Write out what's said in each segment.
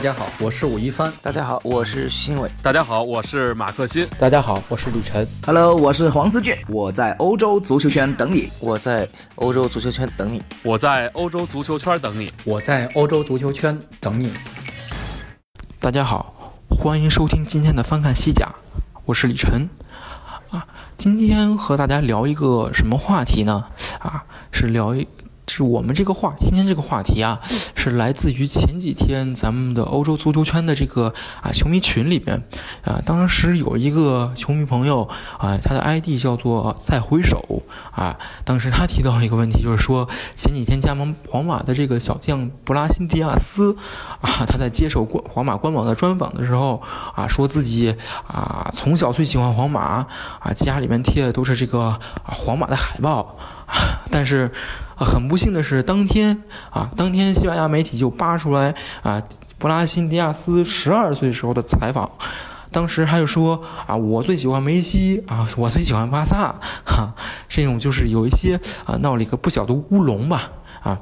大家好，我是武一帆。大家好，我是徐新伟。大家好，我是马克新。大家好，我是李晨。Hello，我是黄思俊。我在欧洲足球圈等你。我在欧洲足球圈等你。我在欧洲足球圈等你。我在欧洲足球圈等你。大家好，欢迎收听今天的翻看西甲，我是李晨。啊，今天和大家聊一个什么话题呢？啊，是聊一。是我们这个话，今天这个话题啊，是来自于前几天咱们的欧洲足球圈的这个啊球迷群里边，啊，当时有一个球迷朋友啊，他的 ID 叫做再回首啊，当时他提到一个问题，就是说前几天加盟皇马的这个小将布拉辛迪亚斯啊，他在接受官皇马官网的专访的时候啊，说自己啊从小最喜欢皇马啊，家里面贴的都是这个啊皇马的海报。但是，很不幸的是，当天啊，当天西班牙媒体就扒出来啊，布拉辛迪亚斯十二岁时候的采访，当时他就说啊，我最喜欢梅西啊，我最喜欢巴萨，哈，这种就是有一些啊闹了一个不小的乌龙吧，啊，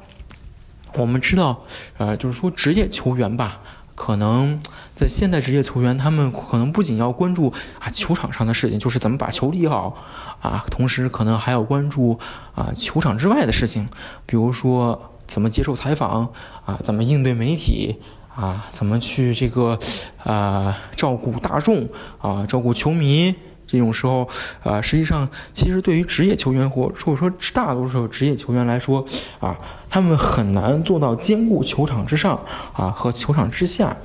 我们知道，呃，就是说职业球员吧。可能在现代职业球员，他们可能不仅要关注啊球场上的事情，就是怎么把球踢好啊，同时可能还要关注啊球场之外的事情，比如说怎么接受采访啊，怎么应对媒体啊，怎么去这个啊照顾大众啊，照顾球迷。这种时候，啊，实际上，其实对于职业球员或或者说大多数职业球员来说，啊，他们很难做到兼顾球场之上啊和球场之下。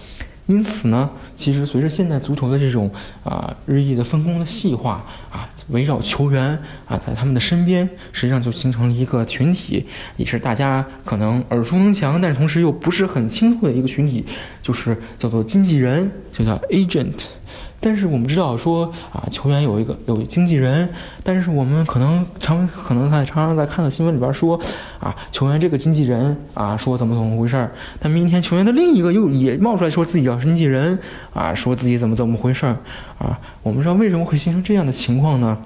因此呢，其实随着现代足球的这种啊日益的分工的细化啊，围绕球员啊在他们的身边，实际上就形成了一个群体，也是大家可能耳熟能详，但是同时又不是很清楚的一个群体，就是叫做经纪人，就叫 agent。但是我们知道说啊，球员有一个有经纪人，但是我们可能常可能在常常在看到新闻里边说啊，球员这个经纪人啊说怎么怎么回事儿，但明天球员的另一个又也冒出来说自己叫经纪人啊，说自己怎么怎么回事儿啊，我们知道为什么会形成这样的情况呢？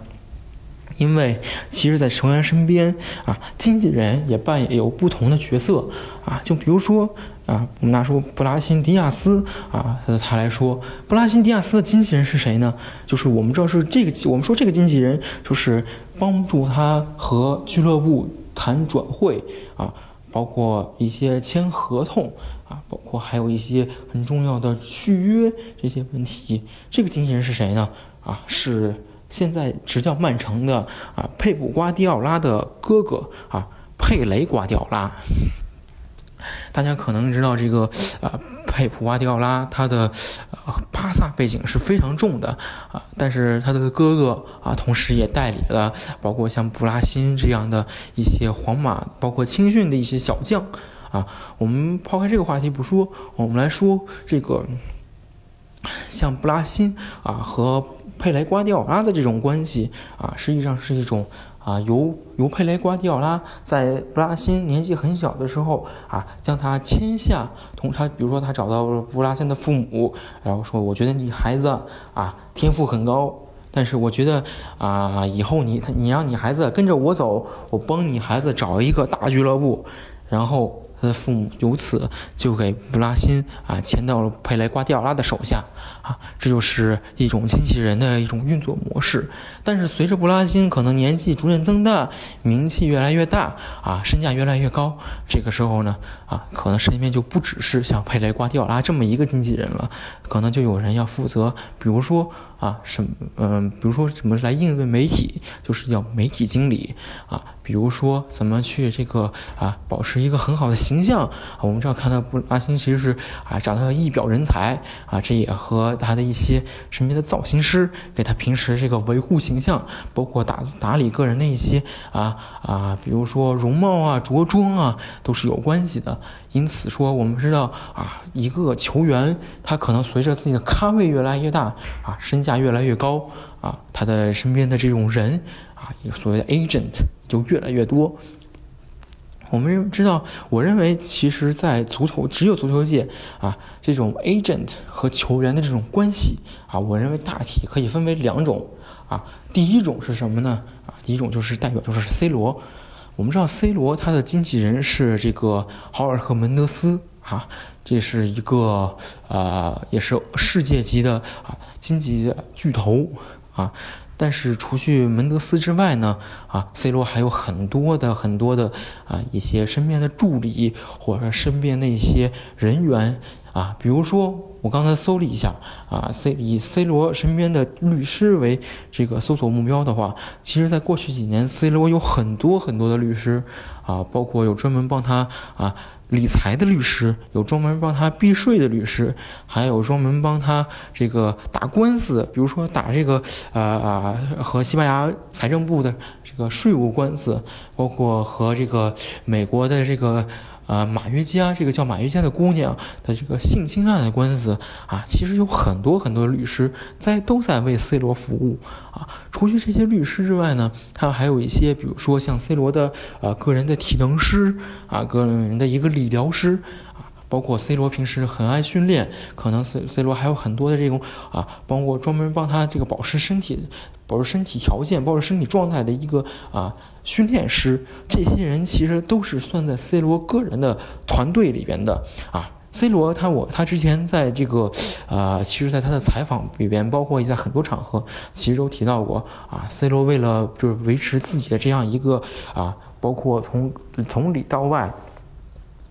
因为其实，在球员身边啊，经纪人也扮演有不同的角色啊，就比如说。啊，我们拿出布拉辛迪亚斯啊，他来说，布拉辛迪亚斯的经纪人是谁呢？就是我们知道是这个，我们说这个经纪人就是帮助他和俱乐部谈转会啊，包括一些签合同啊，包括还有一些很重要的续约这些问题。这个经纪人是谁呢？啊，是现在执教曼城的啊佩普瓜迪奥拉的哥哥啊佩雷瓜迪奥拉。大家可能知道这个，啊，佩普瓜迪奥拉他的，呃，巴萨背景是非常重的啊，但是他的哥哥啊，同时也代理了包括像布拉辛这样的一些皇马，包括青训的一些小将啊。我们抛开这个话题不说，我们来说这个，像布拉辛啊和佩雷瓜迪奥拉的这种关系啊，实际上是一种。啊，由由佩雷瓜迪奥拉在布拉辛年纪很小的时候啊，将他签下，同他，比如说他找到了布拉辛的父母，然后说，我觉得你孩子啊天赋很高，但是我觉得啊以后你他你让你孩子跟着我走，我帮你孩子找一个大俱乐部，然后。他的父母由此就给布拉辛啊签到了佩雷瓜迪奥拉的手下啊，这就是一种经纪人的一种运作模式。但是随着布拉辛可能年纪逐渐增大，名气越来越大啊，身价越来越高，这个时候呢啊，可能身边就不只是像佩雷瓜迪奥拉这么一个经纪人了，可能就有人要负责，比如说。啊，什嗯，比如说怎么来应对媒体，就是要媒体经理啊。比如说怎么去这个啊，保持一个很好的形象。我们知道看到布阿星其实是啊，长得一表人才啊，这也和他的一些身边的造型师给他平时这个维护形象，包括打打理个人的一些啊啊，比如说容貌啊、着装啊，都是有关系的。因此说，我们知道啊，一个球员他可能随着自己的咖位越来越大啊，身价越来越高啊，他的身边的这种人啊，所谓的 agent 就越来越多。我们知道，我认为其实，在足球只有足球界啊，这种 agent 和球员的这种关系啊，我认为大体可以分为两种啊。第一种是什么呢？啊，第一种就是代表就是 C 罗。我们知道 C 罗他的经纪人是这个豪尔赫门德斯。啊，这是一个啊，也是世界级的啊经济巨头啊。但是除去门德斯之外呢，啊，C 罗还有很多的很多的啊一些身边的助理或者身边的一些人员啊，比如说我刚才搜了一下啊，C 以 C 罗身边的律师为这个搜索目标的话，其实在过去几年，C 罗有很多很多的律师啊，包括有专门帮他啊。理财的律师有专门帮他避税的律师，还有专门帮他这个打官司，比如说打这个啊啊和西班牙财政部的这个税务官司，包括和这个美国的这个啊马约加这个叫马约加的姑娘的这个性侵案的官司啊，其实有很多很多律师在都在为 C 罗服务啊。除去这些律师之外呢，他还有一些，比如说像 C 罗的啊个人的体能师啊，个人的一个理疗师，包括 C 罗平时很爱训练，可能 C C 罗还有很多的这种啊，包括专门帮他这个保持身体、保持身体条件、保持身体状态的一个啊训练师，这些人其实都是算在 C 罗个人的团队里边的啊。C 罗他我他之前在这个，啊，其实，在他的采访里边，包括在很多场合，其实都提到过啊。C 罗为了就是维持自己的这样一个啊，包括从从里到外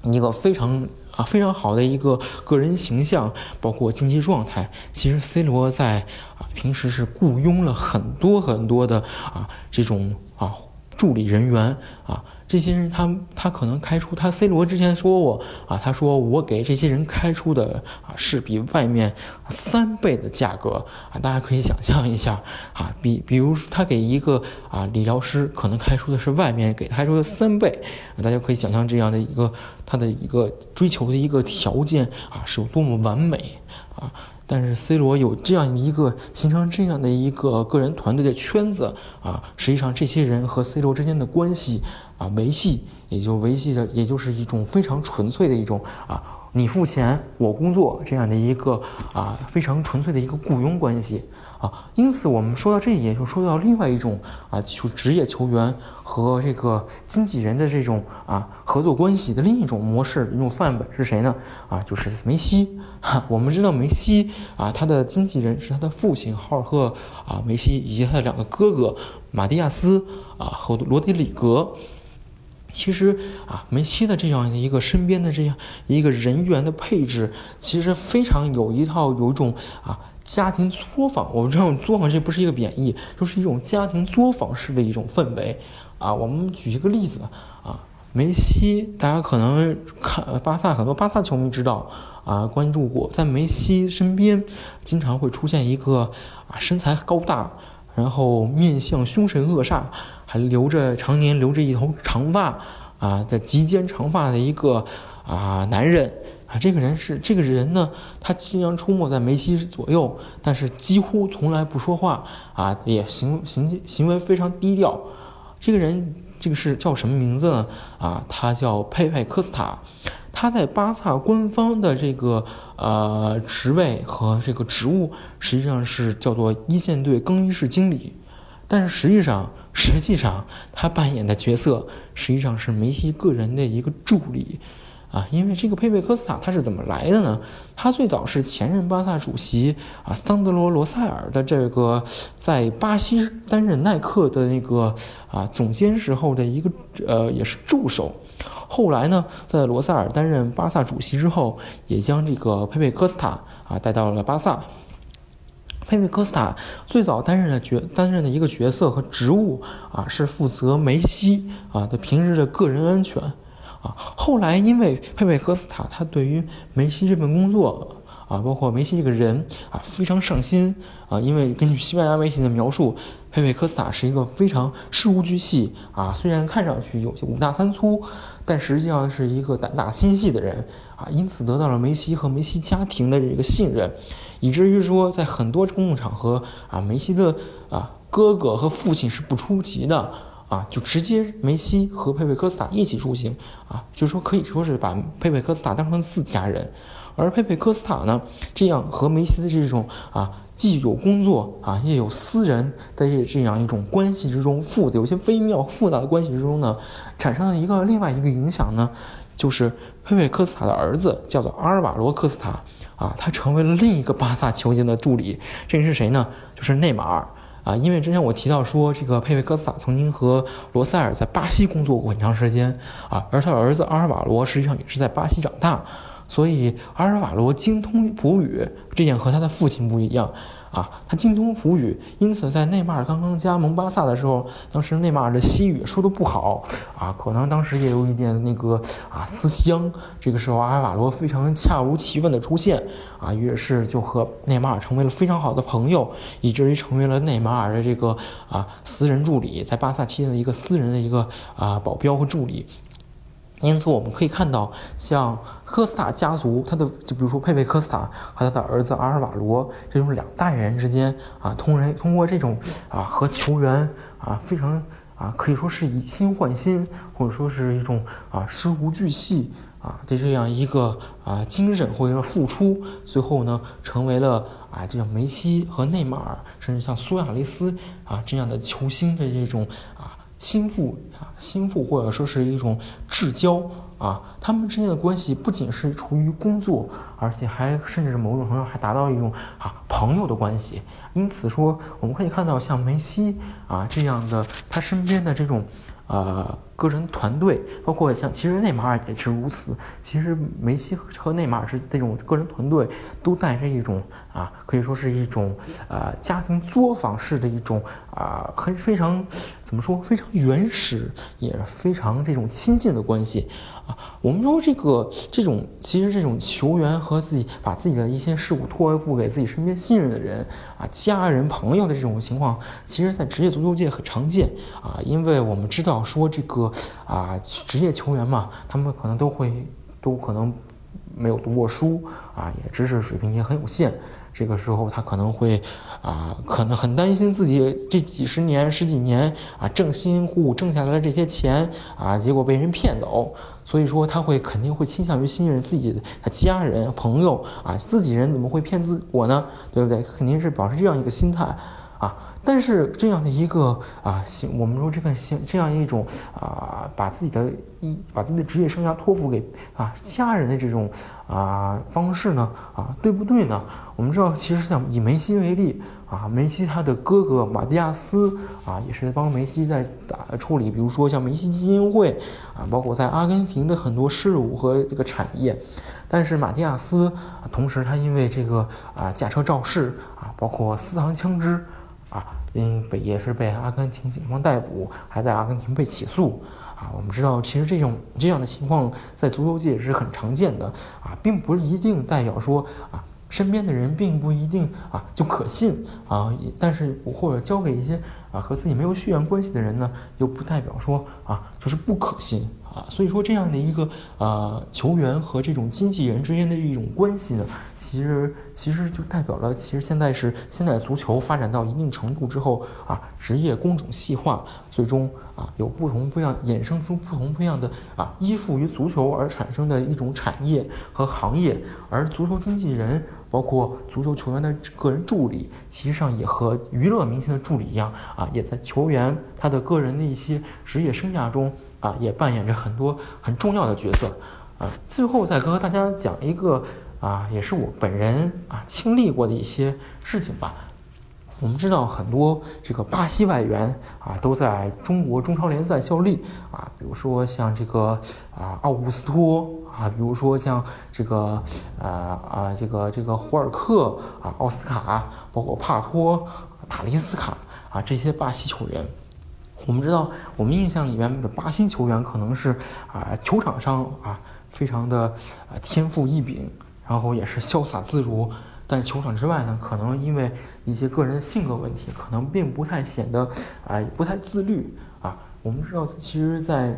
一个非常啊非常好的一个个人形象，包括经济状态，其实 C 罗在啊平时是雇佣了很多很多的啊这种啊助理人员啊。这些人，他他可能开出他 C 罗之前说过啊，他说我给这些人开出的啊是比外面三倍的价格啊，大家可以想象一下啊，比比如他给一个啊理疗师可能开出的是外面给开出的三倍，大家可以想象这样的一个他的一个追求的一个条件啊是有多么完美啊。但是 C 罗有这样一个形成这样的一个个人团队的圈子啊，实际上这些人和 C 罗之间的关系啊维系，也就维系着，也就是一种非常纯粹的一种啊，你付钱我工作这样的一个啊非常纯粹的一个雇佣关系。啊，因此我们说到这一点就说到另外一种啊，就职业球员和这个经纪人的这种啊合作关系的另一种模式，一种范本是谁呢？啊，就是梅西。哈，我们知道梅西啊，他的经纪人是他的父亲浩尔赫啊，梅西以及他的两个哥哥马蒂亚斯啊和罗德里格。其实啊，梅西的这样的一个身边的这样一个人员的配置，其实非常有一套有一种啊。家庭作坊，我们知道作坊这不是一个贬义，就是一种家庭作坊式的一种氛围啊。我们举一个例子啊，梅西，大家可能看巴萨，很多巴萨球迷知道啊，关注过，在梅西身边经常会出现一个啊身材高大，然后面相凶神恶煞，还留着常年留着一头长发啊在及肩长发的一个啊男人。啊，这个人是这个人呢，他经常出没在梅西左右，但是几乎从来不说话啊，也行行行为非常低调。这个人，这个是叫什么名字呢？啊，他叫佩佩科斯塔，他在巴萨官方的这个呃职位和这个职务实际上是叫做一线队更衣室经理，但是实际上实际上他扮演的角色实际上是梅西个人的一个助理。啊，因为这个佩佩科斯塔他是怎么来的呢？他最早是前任巴萨主席啊桑德罗罗塞尔的这个在巴西担任耐克的那个啊总监时候的一个呃也是助手，后来呢在罗塞尔担任巴萨主席之后，也将这个佩佩科斯塔啊带到了巴萨。佩佩科斯塔最早担任的角担任的一个角色和职务啊是负责梅西啊的平时的个人安全。后来因为佩佩科斯塔他对于梅西这份工作啊，包括梅西这个人啊，非常上心啊。因为根据西班牙媒体的描述，佩佩科斯塔是一个非常事无巨细啊，虽然看上去有些五大三粗，但实际上是一个胆大心细的人啊。因此得到了梅西和梅西家庭的这个信任，以至于说在很多公共场合啊，梅西的啊哥哥和父亲是不出席的。啊，就直接梅西和佩佩科斯塔一起出行啊，就说可以说是把佩佩科斯塔当成自家人，而佩佩科斯塔呢，这样和梅西的这种啊，既有工作啊，也有私人的这这样一种关系之中，复杂有些微妙复杂的关系之中呢，产生了一个另外一个影响呢，就是佩佩科斯塔的儿子叫做阿尔瓦罗科斯塔啊，他成为了另一个巴萨球星的助理。这人是谁呢？就是内马尔啊。因为之前我提到说，这个佩佩科斯塔曾经和罗塞尔在巴西工作过很长时间啊，而他儿子阿尔瓦罗实际上也是在巴西长大。所以阿尔瓦罗精通葡语，这点和他的父亲不一样啊。他精通葡语，因此在内马尔刚刚加盟巴萨的时候，当时内马尔的西语说的不好啊，可能当时也有一点那个啊思乡。这个时候阿尔瓦罗非常恰如其分的出现啊，于是就和内马尔成为了非常好的朋友，以至于成为了内马尔的这个啊私人助理，在巴萨期间的一个私人的一个啊保镖和助理。因此，我们可以看到，像科斯塔家族，他的就比如说佩佩科斯塔和他的儿子阿尔瓦罗这种两代人之间啊，通人通过这种啊和球员啊非常啊可以说是以心换心，或者说是一种啊事无巨细啊的这样一个啊精神或者说付出，最后呢成为了啊这样梅西和内马尔，甚至像苏亚雷斯啊这样的球星的这种。心腹啊，心腹或者说是一种至交啊，他们之间的关系不仅是出于工作，而且还甚至是某种程度还达到一种啊朋友的关系。因此说，我们可以看到像梅西啊这样的他身边的这种。呃，个人团队，包括像其实内马尔也是如此。其实梅西和内马尔是这种个人团队，都带着一种啊，可以说是一种呃家庭作坊式的一种啊，很非常怎么说，非常原始，也非常这种亲近的关系。啊，我们说这个这种其实这种球员和自己把自己的一些事物托付给自己身边信任的人啊，家人朋友的这种情况，其实在职业足球界很常见啊，因为我们知道说这个啊职业球员嘛，他们可能都会都可能没有读过书啊，也知识水平也很有限。这个时候，他可能会，啊，可能很担心自己这几十年、十几年啊，挣辛辛苦苦挣下来的这些钱啊，结果被人骗走。所以说，他会肯定会倾向于信任自己的家人、朋友啊，自己人怎么会骗自我呢？对不对？肯定是保持这样一个心态啊。但是这样的一个啊，行，我们说这个行这样一种啊，把自己的一把自己的职业生涯托付给啊家人的这种啊方式呢啊，对不对呢？我们知道，其实像以梅西为例啊，梅西他的哥哥马蒂亚斯啊，也是帮梅西在打处理，比如说像梅西基金会啊，包括在阿根廷的很多事务和这个产业。但是马蒂亚斯同时他因为这个啊驾车肇事啊，包括私藏枪支。啊，因被也是被阿根廷警方逮捕，还在阿根廷被起诉。啊，我们知道，其实这种这样的情况在足球界也是很常见的。啊，并不是一定代表说啊，身边的人并不一定啊就可信啊。但是或者交给一些啊和自己没有血缘关系的人呢，又不代表说啊就是不可信。啊，所以说这样的一个呃球员和这种经纪人之间的一种关系呢，其实其实就代表了，其实现在是现在足球发展到一定程度之后啊，职业工种细化，最终啊有不同不一样衍生出不同不一样的啊依附于足球而产生的一种产业和行业，而足球经纪人。包括足球球员的个人助理，其实上也和娱乐明星的助理一样啊，也在球员他的个人的一些职业生涯中啊，也扮演着很多很重要的角色啊。最后再和大家讲一个啊，也是我本人啊经历过的一些事情吧。我们知道很多这个巴西外援啊都在中国中超联赛效力啊，比如说像这个啊奥古斯托啊，比如说像这个呃啊这个这个胡尔克啊奥斯卡，包括帕托塔利斯卡啊这些巴西球员。我们知道我们印象里面的巴西球员可能是啊球场上啊非常的啊天赋异禀，然后也是潇洒自如。但球场之外呢，可能因为一些个人的性格问题，可能并不太显得啊，不太自律啊。我们知道，其实，在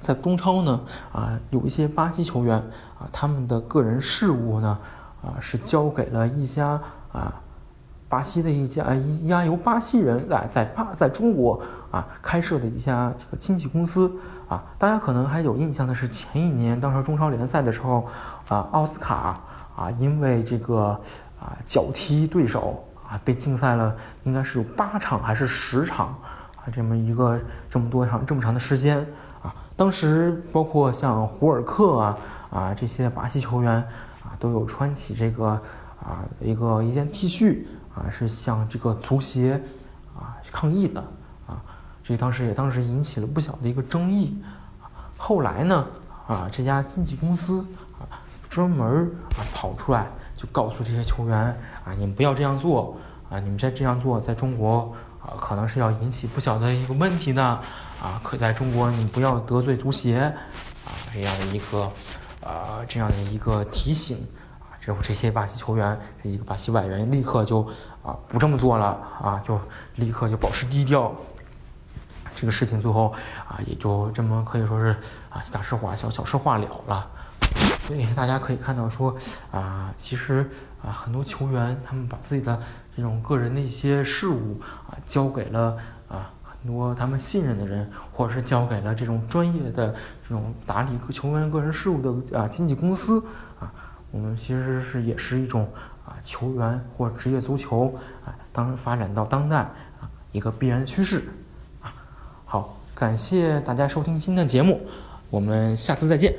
在中超呢，啊，有一些巴西球员啊，他们的个人事务呢，啊，是交给了一家啊，巴西的一家一家由巴西人在在巴在中国啊开设的一家这个经纪公司啊。大家可能还有印象的是，前一年当时中超联赛的时候，啊，奥斯卡。啊，因为这个啊脚踢对手啊，被禁赛了，应该是有八场还是十场啊，这么一个这么多场这么长的时间啊。当时包括像胡尔克啊啊这些巴西球员啊都有穿起这个啊一个一件 T 恤啊是向这个足协啊抗议的啊，这当时也当时引起了不小的一个争议。后来呢啊这家经纪公司啊专门啊跑出来就告诉这些球员啊你们不要这样做啊你们再这样做在中国啊可能是要引起不小的一个问题的。啊，可在中国你不要得罪足协，啊，这样的一个，啊，这样的一个提醒，啊，之后这些巴西球员，这几个巴西外援立刻就啊不这么做了，啊，就立刻就保持低调。这个事情最后啊也就这么可以说是啊大事化小，小事化了了。所以大家可以看到说啊，其实啊很多球员他们把自己的这种个人的一些事务啊交给了啊很。多他们信任的人，或者是交给了这种专业的这种打理球员个人事务的啊经纪公司啊，我们其实是也是一种啊球员或职业足球啊当发展到当代啊一个必然趋势啊。好，感谢大家收听今天的节目，我们下次再见。